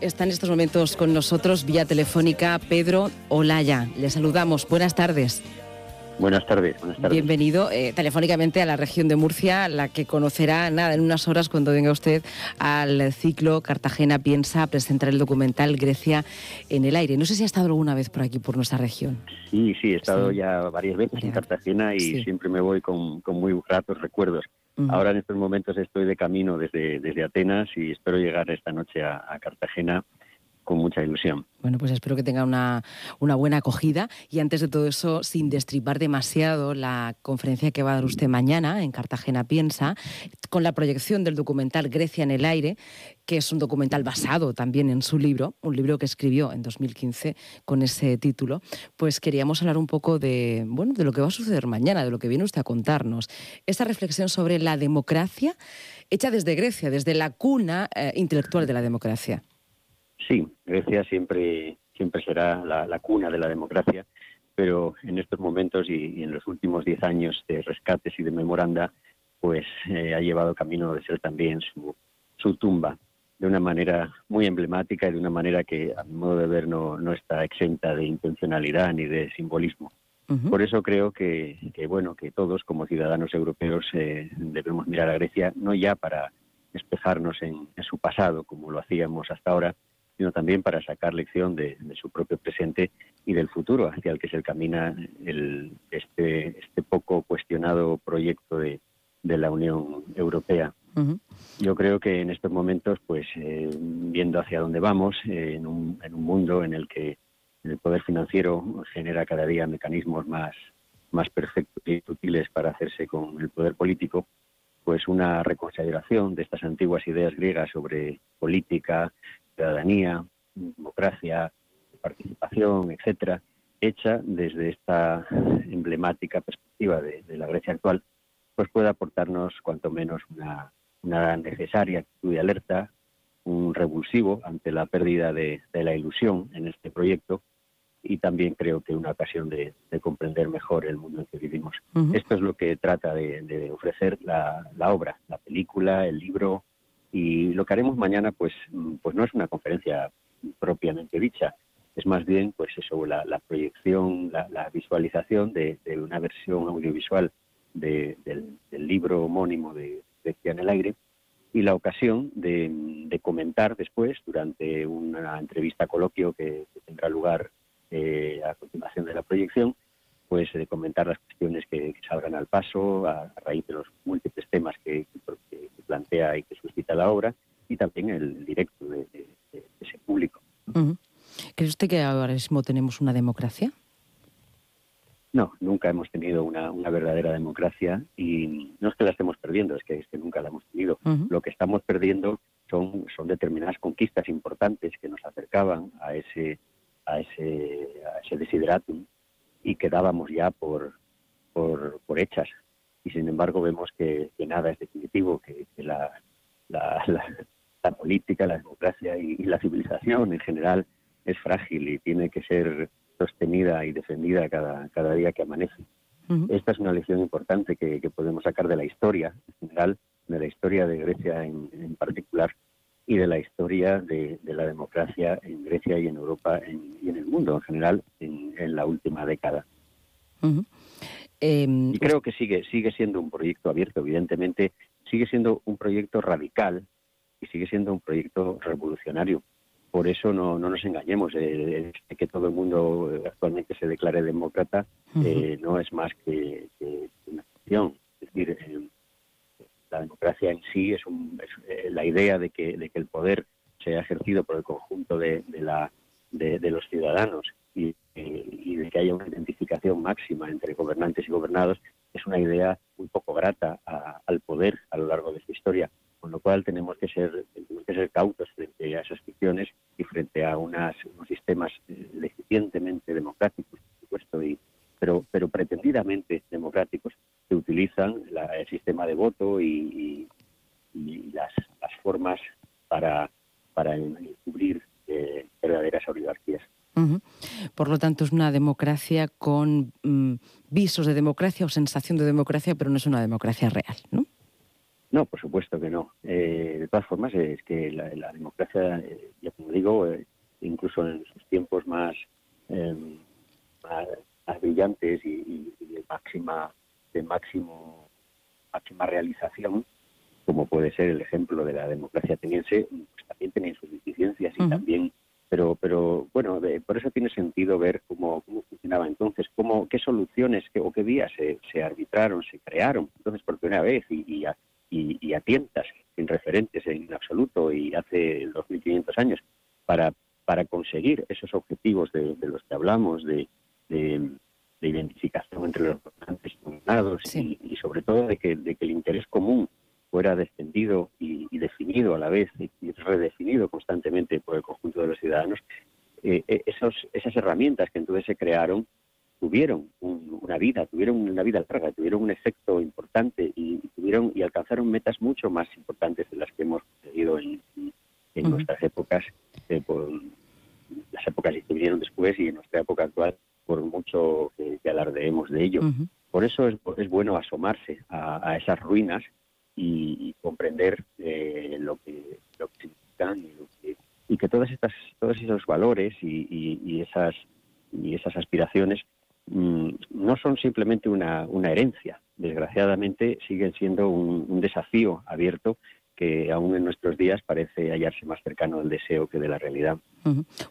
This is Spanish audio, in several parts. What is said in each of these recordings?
Está en estos momentos con nosotros vía telefónica Pedro Olaya. Le saludamos. Buenas tardes. Buenas tardes, buenas tardes. Bienvenido eh, telefónicamente a la región de Murcia, la que conocerá nada en unas horas cuando venga usted al ciclo Cartagena piensa presentar el documental Grecia en el aire. No sé si ha estado alguna vez por aquí, por nuestra región. Sí, sí, he estado ya varias veces en Cartagena y siempre me voy con, con muy gratos recuerdos. Ahora en estos momentos estoy de camino desde, desde Atenas y espero llegar esta noche a, Cartagena con mucha ilusión. Bueno, pues espero que tenga una, una, buena acogida. Y antes de todo eso, sin destripar demasiado la conferencia que va a dar usted mañana en Cartagena Piensa, con la proyección del documental Grecia en el aire, que es un documental basado también en su libro, un libro que escribió en 2015 con ese título, pues queríamos hablar un poco de, bueno, de lo que va a suceder mañana, de lo que viene usted a contarnos. Esa reflexión sobre la democracia hecha desde Grecia, desde la cuna eh, intelectual de la democracia. Sí, Grecia siempre, siempre será la, cuna de la democracia, pero en estos momentos y, en los últimos diez años de rescates y de memoranda, pues eh, ha llevado camino de ser también su, su tumba de una manera muy emblemática y de una manera que, a mi modo de ver, no, no está exenta de intencionalidad ni de simbolismo. Por eso creo que, bueno, que todos como ciudadanos europeos eh, debemos mirar a Grecia no ya para despejarnos en, su pasado, como lo hacíamos hasta ahora, sino también para sacar lección de, su propio presente y del futuro hacia el que se camina el, este, este poco cuestionado proyecto de, la Unión Europea. Yo creo que en estos momentos, pues eh, viendo hacia dónde vamos, eh, en, un, en, un, mundo en el que el poder financiero genera cada día mecanismos más, más perfectos y útiles para hacerse con el poder político, pues una reconsideración de estas antiguas ideas griegas sobre política, ciudadanía, democracia, participación, etcétera, hecha desde esta emblemática perspectiva de, la Grecia actual, pues puede aportarnos cuanto menos una, necesaria actitud de alerta, un revulsivo ante la pérdida de, la ilusión en este proyecto y también creo que una ocasión de, comprender mejor el mundo en que vivimos. Esto es lo que trata de, ofrecer la, obra, la película, el libro, y lo que haremos mañana, pues, mm, pues no es una conferencia propiamente dicha, es más bien, pues eso, la, proyección, la, visualización de, una versión audiovisual del, libro homónimo de Decía en el aire y la ocasión de, comentar después, durante una entrevista coloquio que, tendrá lugar eh, a continuación de la proyección, pues de comentar las cuestiones que, salgan al paso a, raíz de los múltiples temas que, plantea y que suscita la obra y también el directo de, ese público. ¿Cree usted que ahora mismo tenemos una democracia? No, nunca hemos tenido una, verdadera democracia y no es que la estemos perdiendo, es que, es que nunca la hemos tenido. Lo que estamos perdiendo son, son determinadas conquistas importantes que nos acercaban a ese, a ese, a ese desideratum y quedábamos ya por, por, por hechas y sin embargo vemos que, nada es definitivo, que, la, la, la, política, la democracia y, la civilización en general es frágil y tiene que ser sostenida y defendida cada, cada día que amanece. Esta es una lección importante que, podemos sacar de la historia en general, de la historia de Grecia en, particular y de la historia de, la democracia en Grecia y en Europa y en el mundo en general en, la última década. Em, y creo que sigue, sigue siendo un proyecto abierto, evidentemente, sigue siendo un proyecto radical y sigue siendo un proyecto revolucionario. Por eso no, no nos engañemos, eh, que todo el mundo eh, actualmente se declare demócrata eh, no es más que, una cuestión. Es decir, eh, la democracia en sí es, la idea de que, de que el poder sea ejercido por el conjunto de, de la, de, los ciudadanos haya una identificación máxima entre gobernantes y gobernados es una idea muy poco grata al poder a lo largo de su historia, con lo cual tenemos que ser, tenemos que ser cautos frente a esas ficciones y frente a unas, unos sistemas eh, legítimamente democráticos, por supuesto, y, pero, pero pretendidamente democráticos que utilizan el sistema de voto y, las, las, formas para, para encubrir eh, verdaderas oligarquías. Por lo tanto, es una democracia con mm, visos de democracia o sensación de democracia, pero no es una democracia real, ¿no? No, por supuesto que no. Eh, de todas formas, es que la, democracia, eh, ya como digo, eh, incluso en sus tiempos más, em, más, brillantes y, de máxima de máximo máxima realización, como puede ser el ejemplo de la democracia ateniense, pues también tenían sus deficiencias y también pero pero bueno por eso tiene sentido ver cómo, cómo funcionaba entonces cómo qué soluciones o qué vías se, se, arbitraron se crearon. Entonces por primera vez y, y, a, y, a tientas sin referentes en absoluto y hace 2.500 años para para conseguir esos objetivos de, los que hablamos de, de, identificación entre los gobernantes y, y, sobre todo de que, de que el interés común fuera descendido y, definido a la vez y, redefinido constantemente por el conjunto de los ciudadanos, eh, eh, esos, esas herramientas que entonces se crearon tuvieron una vida, tuvieron una vida larga, tuvieron un efecto importante y, tuvieron y alcanzaron metas mucho más importantes de las que hemos conseguido en, nuestras épocas, eh, por las épocas que vinieron después y en nuestra época actual, por mucho que, alardeemos de ello. Por eso es, es, bueno asomarse a, a esas ruinas y, comprender eh, lo, que, lo que significan y, y, que todas estas, todos esos valores y, esas, y esas aspiraciones mm, no son simplemente una, una, herencia. Desgraciadamente siguen siendo un desafío abierto que aún en nuestros días parece hallarse más cercano del deseo que de la realidad.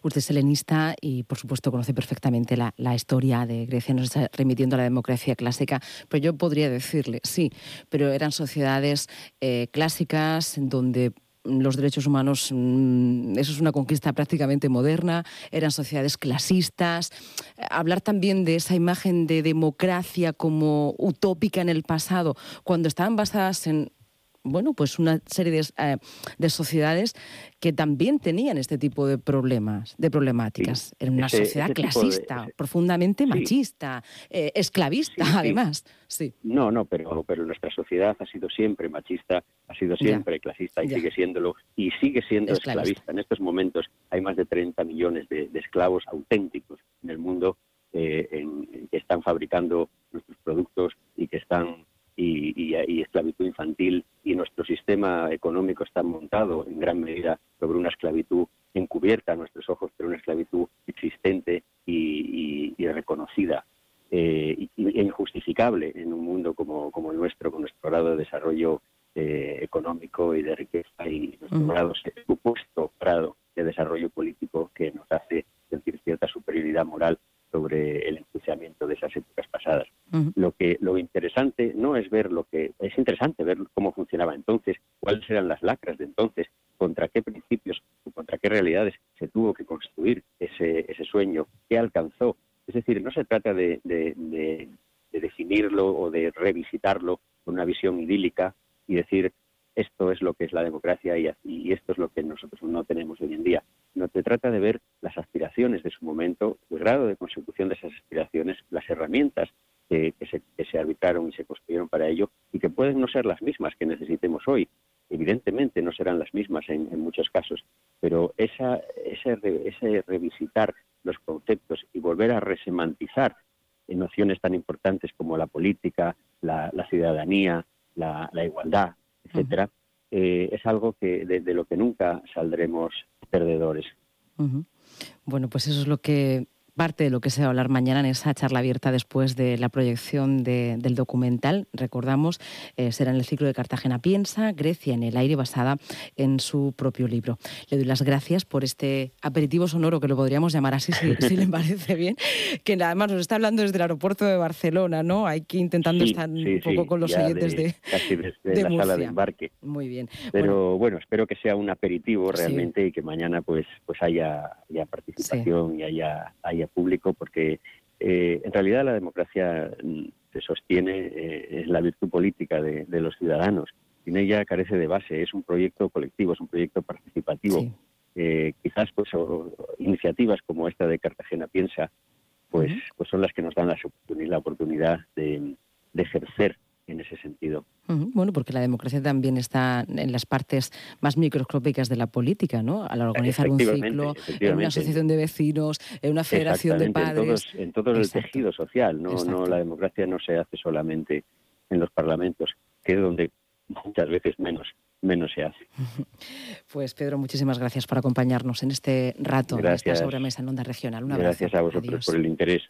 Usted es helenista y, por supuesto, conoce perfectamente la, historia de Grecia, nos está remitiendo a la democracia clásica, pero yo podría decirle, sí, pero eran sociedades eh, clásicas donde los derechos humanos, mm, eso es una conquista prácticamente moderna, eran sociedades clasistas. Hablar también de esa imagen de democracia como utópica en el pasado, cuando estaban basadas en bueno, pues una serie de, eh, de, sociedades que también tenían este tipo de problemas, de problemáticas. Era una sociedad clasista, profundamente machista, eh, esclavista, además. Sí. No, no, pero, pero nuestra sociedad ha sido siempre machista, ha sido siempre clasista y sigue siéndolo, y sigue siendo esclavista. En estos momentos hay más de 30 millones de, esclavos auténticos en el mundo eh, que están fabricando nuestros productos y que están y, esclavitud infantil y nuestro sistema económico está montado en gran medida sobre una esclavitud encubierta a nuestros ojos, pero una esclavitud existente y, reconocida eh, e injustificable en un mundo como, como, el nuestro, con nuestro grado de desarrollo eh, económico y de riqueza y nuestro grado, supuesto grado de desarrollo político que nos hace sentir cierta superioridad moral sobre el enjuiciamiento de esas épocas Lo que lo interesante no es ver lo que es interesante ver cómo funcionaba entonces, cuáles eran las lacras de entonces, contra qué principios o contra qué realidades se tuvo que construir ese, ese sueño, qué alcanzó. Es decir, no se trata de, de definirlo o de revisitarlo con una visión idílica y decir esto es lo que es la democracia y, esto es lo que nosotros no tenemos hoy en día. No se trata de ver las aspiraciones de su momento, el grado de consecución de esas aspiraciones, las herramientas que, se, que se arbitraron y se construyeron para ello y que pueden no ser las mismas que necesitemos hoy. Evidentemente no serán las mismas en, muchos casos, pero esa, ese, ese revisitar los conceptos y volver a resemantizar en nociones tan importantes como la política, la, ciudadanía, la igualdad, etcétera, eh, es algo que de, lo que nunca saldremos perdedores. Bueno, pues eso es lo que parte de lo que se va a hablar mañana en esa charla abierta después de la proyección del documental. Recordamos, eh, será en el ciclo de Cartagena Piensa, Grecia en el aire, basada en su propio libro. Le doy las gracias por este aperitivo sonoro, que lo podríamos llamar así, si, le parece bien, que además nos está hablando desde el aeropuerto de Barcelona, ¿no? Hay que intentando estar un poco con los oyentes de, casi desde la sala de embarque. Muy bien. Pero bueno, espero que sea un aperitivo realmente y que mañana pues, pues haya, participación y haya, haya público porque eh, en realidad la democracia mm, se sostiene eh, en la virtud política de, los ciudadanos. Sin ella carece de base, es un proyecto colectivo, es un proyecto participativo. Eh, quizás pues iniciativas como esta de Cartagena Piensa pues, pues son las que nos dan la, la oportunidad de, de ejercer en ese sentido. Bueno, porque la democracia también está en las partes más microscópicas de la política, ¿no? Al organizar un ciclo, en una asociación de vecinos, en una federación de padres. En todo, el tejido social, ¿no? no La democracia no se hace solamente en los parlamentos, que es donde muchas veces menos menos se hace. Pues Pedro, muchísimas gracias por acompañarnos en este rato, gracias. en esta sobremesa en Onda Regional. gracias a vosotros por el interés.